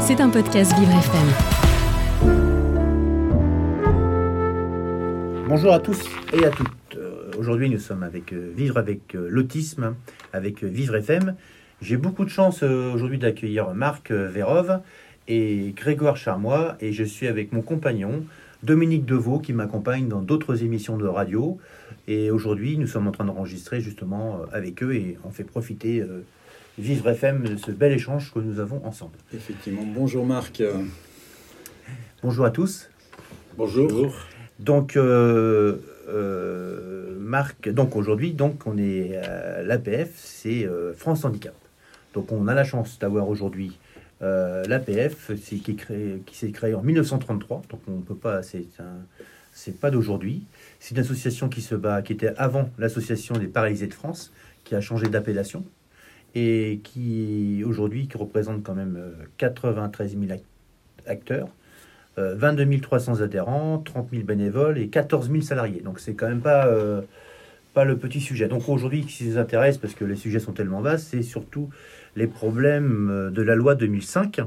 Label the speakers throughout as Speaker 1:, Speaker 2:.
Speaker 1: C'est un podcast Vivre FM.
Speaker 2: Bonjour à tous et à toutes. Euh, Aujourd'hui, nous sommes avec euh, Vivre avec euh, l'autisme, avec Vivre FM. J'ai beaucoup de chance aujourd'hui d'accueillir Marc euh, Vérov et Grégoire Charmois, et je suis avec mon compagnon Dominique Deveau qui m'accompagne dans d'autres émissions de radio. Et aujourd'hui, nous sommes en train d'enregistrer justement avec eux et on fait profiter Vivre FM ce bel échange que nous avons ensemble.
Speaker 3: Effectivement. Bonjour Marc.
Speaker 2: Bonjour à tous.
Speaker 3: Bonjour.
Speaker 2: Donc, euh, euh, Marc, donc aujourd'hui, donc on est à l'APF, c'est euh, France Handicap. Donc, on a la chance d'avoir aujourd'hui euh, l'APF, c'est qui, créé- s'est créé en 1933. Donc, on peut pas, c'est un, c'est pas d'aujourd'hui. C'est une association qui se bat, qui était avant l'association des paralysés de France, qui a changé d'appellation et qui aujourd'hui représente quand même euh, 93 000 act- acteurs. Euh, 22 300 adhérents, 30 000 bénévoles et 14 000 salariés. Donc c'est quand même pas, euh, pas le petit sujet. Donc aujourd'hui, qui nous intéresse, parce que les sujets sont tellement vastes, c'est surtout les problèmes euh, de la loi 2005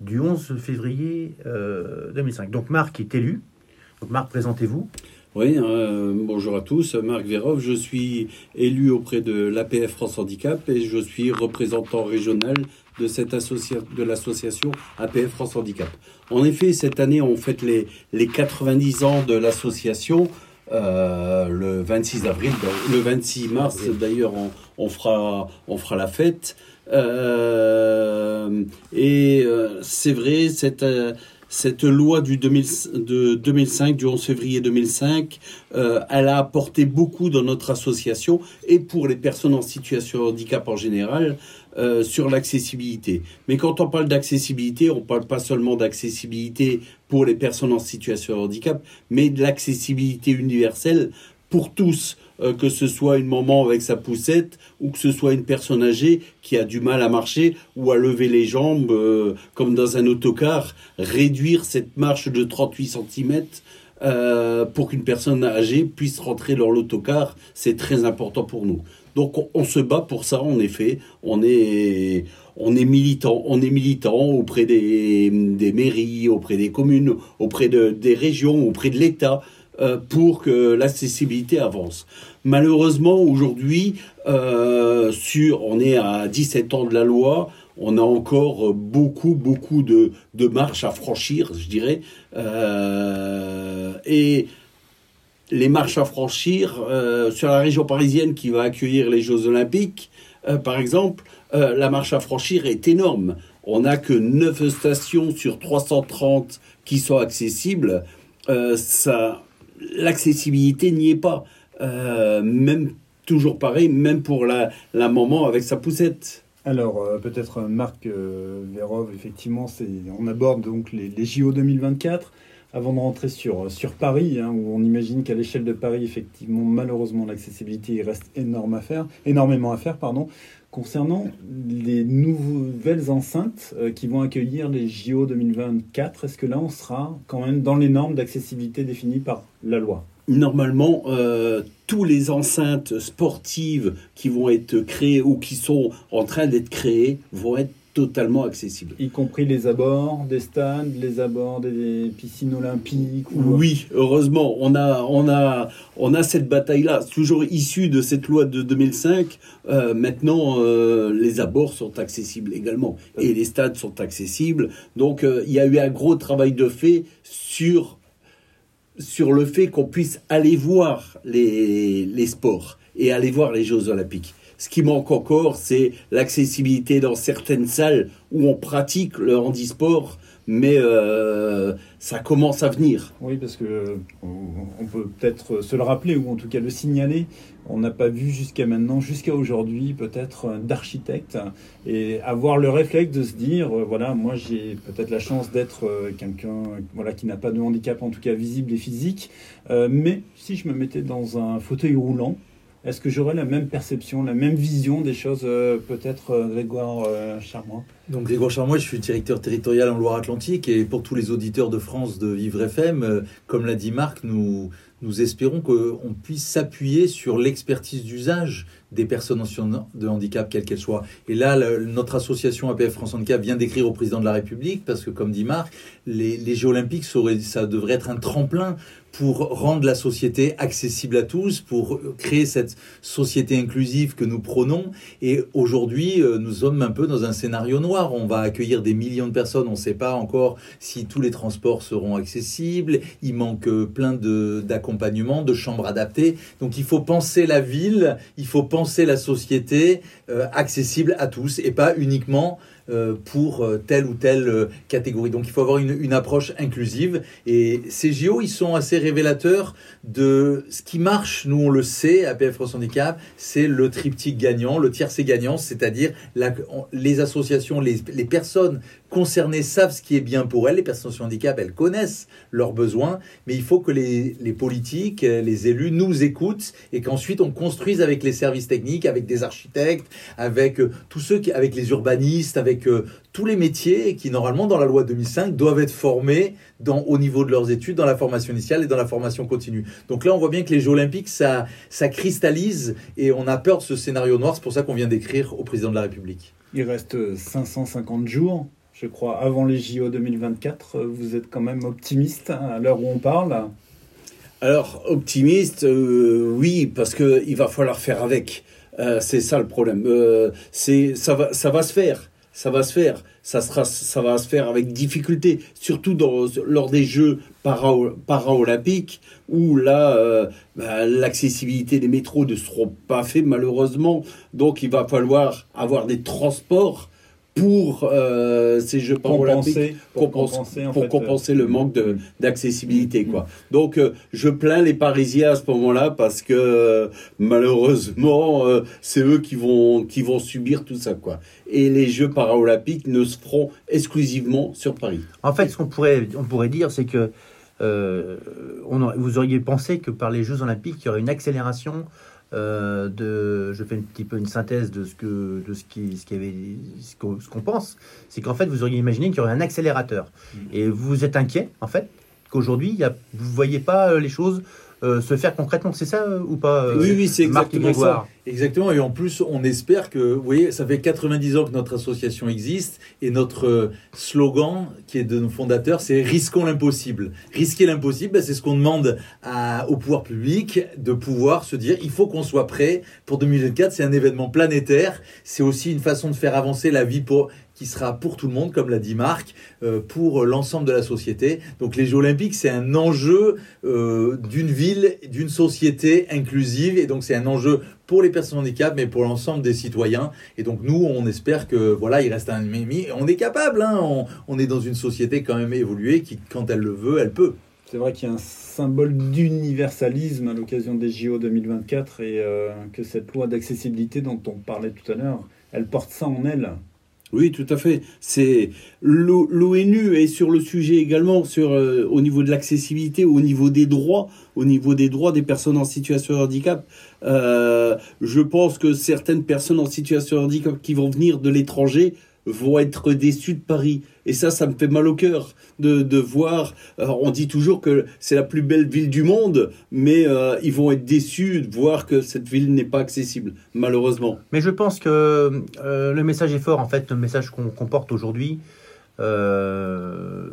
Speaker 2: du 11 février euh, 2005. Donc Marc est élu. Donc Marc, présentez-vous.
Speaker 4: Oui, euh, bonjour à tous. Marc Vérov, je suis élu auprès de l'APF France Handicap et je suis représentant régional de, cette associa de l'association APF France Handicap. En effet, cette année, on fête les, les 90 ans de l'association. euh, le 26 avril, le 26 mars d'ailleurs, on, on fera, on fera la fête. Euh, et euh, c'est vrai, cette, euh, cette loi du 2000 de 2005, du 11 février 2005, euh, elle a apporté beaucoup dans notre association et pour les personnes en situation de handicap en général euh, sur l'accessibilité. Mais quand on parle d'accessibilité, on parle pas seulement d'accessibilité pour les personnes en situation de handicap, mais de l'accessibilité universelle pour tous, euh, que ce soit une maman avec sa poussette ou que ce soit une personne âgée qui a du mal à marcher ou à lever les jambes euh, comme dans un autocar, réduire cette marche de 38 cm euh, pour qu'une personne âgée puisse rentrer dans l'autocar, c'est très important pour nous. Donc on, se bat pour ça en effet, on est on est militant, on est militant auprès des, mairies, auprès des communes, auprès de, des régions, auprès de l'État pour que l'accessibilité avance. Malheureusement, aujourd'hui, euh, on est à 17 ans de la loi, on a encore beaucoup, beaucoup de, marches à franchir, je dirais. Euh, et les marches à franchir euh, sur la région parisienne qui va accueillir les Jeux Olympiques, euh, par exemple, euh, la marche à franchir est énorme. On n'a que 9 stations sur 330 qui sont accessibles. Euh, ça, l'accessibilité n'y est pas. Euh, même toujours pareil, même pour la, maman avec sa poussette.
Speaker 3: Alors euh, peut-être euh, Marc euh, Vérov, effectivement, on aborde donc les JO 2024 avant de rentrer sur, sur Paris, hein, où on imagine qu'à l'échelle de Paris, effectivement, malheureusement, l'accessibilité il reste énorme à faire, énormément à faire, pardon. Concernant les nouvelles enceintes euh, qui vont accueillir les JO 2024, est-ce que là on sera quand même dans les normes d'accessibilité définies par la loi?
Speaker 4: Normalement, euh, tous les enceintes sportives qui vont être créées ou qui sont en train d'être créées vont être totalement accessibles.
Speaker 3: Y compris les abords des stades, les abords des piscines olympiques ou...
Speaker 4: Oui, heureusement, on a, on a, on a cette bataille-là, toujours issue de cette loi de 2005. Euh, maintenant, euh, les abords sont accessibles également et les stades sont accessibles. Donc, euh, il y a eu un gros travail de fait sur sur le fait qu'on puisse aller voir les, les sports et aller voir les Jeux Olympiques. Ce qui manque encore, c'est l'accessibilité dans certaines salles où on pratique le handisport, mais euh, ça commence à venir.
Speaker 3: Oui, parce que euh, on peut peut-être se le rappeler ou en tout cas le signaler. On n'a pas vu jusqu'à maintenant, jusqu'à aujourd'hui, peut-être euh, d'architecte et avoir le réflexe de se dire, voilà, moi j'ai peut-être la chance d'être quelqu'un, voilà, qui n'a pas de handicap en tout cas visible et physique, mais si je me mettais dans un fauteuil roulant, est-ce que j'aurais la même perception, la même vision des choses, euh, peut-être euh, Grégoire euh, Charmois
Speaker 5: Donc Grégoire Charmois, je suis directeur territorial en Loire-Atlantique et pour tous les auditeurs de France de Vivre FM, comme l'a dit Marc, nous, nous espérons qu'on puisse s'appuyer sur l'expertise d'usage des personnes en situation de handicap, quelles qu'elles soient. Et là, notre association APF France Handicap vient d'écrire au président de la République, parce que comme dit Marc, les, les Jeux Olympiques, ça, devrait être un tremplin pour rendre la société accessible à tous, pour créer cette société inclusive que nous prônons. Et aujourd'hui, euh, nous sommes un peu dans un scénario noir. On va accueillir des millions de personnes. On ne sait pas encore si tous les transports seront accessibles. Il manque euh, plein de- d'accompagnement, de, chambres adaptées. Donc il faut penser la ville, il faut la société euh, accessible à tous et pas uniquement pour euh, telle ou telle euh, catégorie. Donc il faut avoir une, approche inclusive. Et ces JO, ils sont assez révélateurs de ce qui marche. Nous, on le sait, à PF France Handicap, c'est le triptyque gagnant, le tiercé gagnant, c'est-à-dire les associations, les, personnes concernées savent ce qui est bien pour elles. Les personnes de handicap, elles connaissent leurs besoins, mais il faut que les, les politiques, euh, les élus nous écoutent et qu'ensuite on construise avec les services techniques, avec des architectes, avec euh, tous ceux qui, avec les urbanistes, avec euh, tous les métiers qui normalement dans la loi 2005 doivent être formés dans, au niveau de leurs études, dans la formation initiale et dans la formation continue. Donc là, on voit bien que les Jeux Olympiques, ça, ça cristallise et on a peur de ce scénario noir. C'est pour ça qu'on vient d'écrire au président de la République.
Speaker 3: Il reste 550 jours, je crois, avant les JO 2024. Vous êtes quand même optimiste à l'heure où on parle?
Speaker 4: Alors, optimiste, euh, oui, parce que il va falloir faire avec. Euh, c'est ça le problème. Euh, c'est ça va, ça va se faire. Ça va se faire. Ça sera, ça va se faire avec difficulté, surtout dans, lors des Jeux para, para-olympiques où là, euh, bah, l'accessibilité des métros ne seront pas faits malheureusement. Donc, il va falloir avoir des transports pour euh, ces Jeux para-olympiques
Speaker 3: Compenser, pour
Speaker 4: compense-
Speaker 3: compenser, en
Speaker 4: pour
Speaker 3: fait,
Speaker 4: compenser
Speaker 3: euh,
Speaker 4: le manque de- d'accessibilité quoi. Donc euh, je plains les Parisiens à ce moment-là parce que euh, malheureusement euh, c'est eux qui vont qui vont subir tout ça quoi. Et les Jeux paralympiques ne se feront exclusivement sur Paris.
Speaker 2: En fait, ce qu'on pourrait, on pourrait dire, c'est que euh, on aurait- vous auriez pensé que par les Jeux Olympiques, il y aurait une accélération euh, de. Je fais un petit peu une synthèse de ce que, de ce qui, ce qui avait, ce qu'on pense. C'est qu'en fait, vous auriez imaginé qu'il y aurait un accélérateur. Et vous êtes inquiet, en fait, qu'aujourd'hui, vous voyez pas euh, les choses euh, se faire concrètement. C'est ça euh, ou pas euh,
Speaker 4: oui oui c'est exactement ça.
Speaker 5: Exactement, et en plus, on espère que, vous voyez, ça fait 90 ans que notre association existe, et notre slogan, qui est de nos fondateurs, c'est Risquons l'impossible. Risquer l'impossible, ben, c'est ce qu'on demande à- au pouvoir public, de pouvoir se dire, il faut qu'on soit prêt pour 2024, c'est un événement planétaire, c'est aussi une façon de faire avancer la vie pour qui sera pour tout le monde, comme l'a dit Marc, euh, pour l'ensemble de la société. Donc les Jeux Olympiques, c'est un enjeu euh, d'une ville, d'une société inclusive, et donc c'est un enjeu pour les personnes handicapées, mais pour l'ensemble des citoyens. Et donc nous, on espère que voilà, il reste un mimi. On est capable, hein, on, on est dans une société quand même évoluée qui, quand elle le veut, elle peut.
Speaker 3: C'est vrai qu'il y a un symbole d'universalisme à l'occasion des JO 2024 et euh, que cette loi d'accessibilité dont on parlait tout à l'heure, elle porte ça en elle.
Speaker 4: Oui, tout à fait. C'est l'O- l'ONU est sur le sujet également sur euh, au niveau de l'accessibilité, au niveau des droits, au niveau des droits des personnes en situation de handicap. Euh, je pense que certaines personnes en situation de handicap qui vont venir de l'étranger vont être déçues de Paris. Et ça, ça me fait mal au cœur de, voir. Alors, on dit toujours que c'est la plus belle ville du monde, mais euh, ils vont être déçus de voir que cette ville n'est pas accessible, malheureusement.
Speaker 2: Mais je pense que euh, le message est fort, en fait, le message qu'on qu'on porte aujourd'hui. Euh,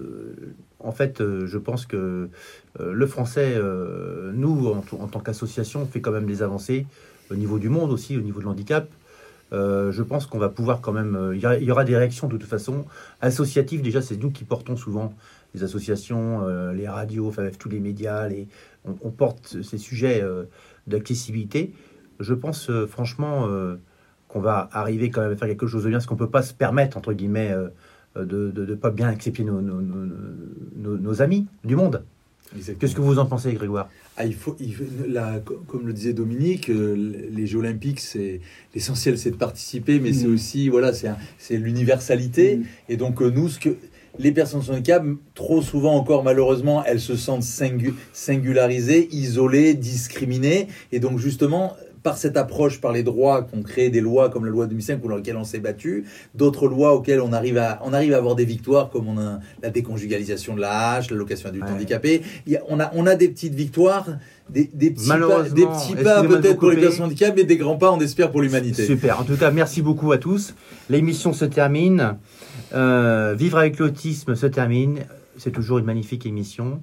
Speaker 2: en fait, euh, je pense que euh, le français, euh, nous, en, en tant qu'association, fait quand même des avancées au niveau du monde aussi, au niveau de l'handicap. Euh, je pense qu'on va pouvoir quand même. euh, Il y, aura des réactions de toute façon associatives. Déjà, c'est nous qui portons souvent les associations, euh, les radios, enfin tous les médias. Les, on, on porte ces sujets euh, d'accessibilité. Je pense franchement qu'on va arriver quand même à faire quelque chose de bien, parce qu'on peut pas se permettre entre guillemets de ne pas bien accepter nos, nos, nos, nos- nos amis du monde. Qu'est-ce que vous en pensez, Grégoire?
Speaker 5: Ah, il faut, il faut- la- comme le disait Dominique, euh, les Jeux Olympiques, c'est l'essentiel, c'est de participer, mais c'est
Speaker 3: Mhm.
Speaker 5: aussi, voilà, c'est un- c'est l'universalité.
Speaker 3: Mhm.
Speaker 5: Et donc euh, nous, ce que les personnes sans handicap, trop souvent encore malheureusement, elles se sentent singu- singularisées, isolées, discriminées. Et donc justement, par cette approche, par les droits, qu'on crée des lois comme la loi 2005 pour laquelle on s'est battu, d'autres lois auxquelles on arrive à, on arrive à avoir des victoires comme on a la déconjugalisation de la hache, l'allocation adulte
Speaker 2: Ouais.
Speaker 5: handicapé. Il y a- on, a, on a des petites victoires, des, des petits pas,
Speaker 2: Malheureusement,
Speaker 5: des petits pas peut-être pour les personnes handicapées, mais des grands pas, on espère, pour l'humanité.
Speaker 2: Super. En tout cas, merci beaucoup à tous. L'émission se termine. Euh, Vivre avec l'autisme se termine. C'est toujours une magnifique émission.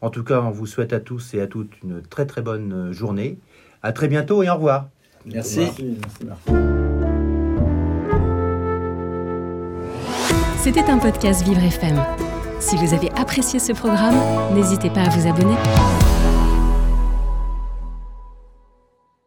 Speaker 2: En tout cas, on vous souhaite à tous et à toutes une très très bonne euh, journée. À très bientôt et au revoir.
Speaker 5: Merci.
Speaker 3: Merci, merci Marc.
Speaker 1: C'était un podcast Vivre FM. Si vous avez apprécié ce programme, n'hésitez pas à vous abonner.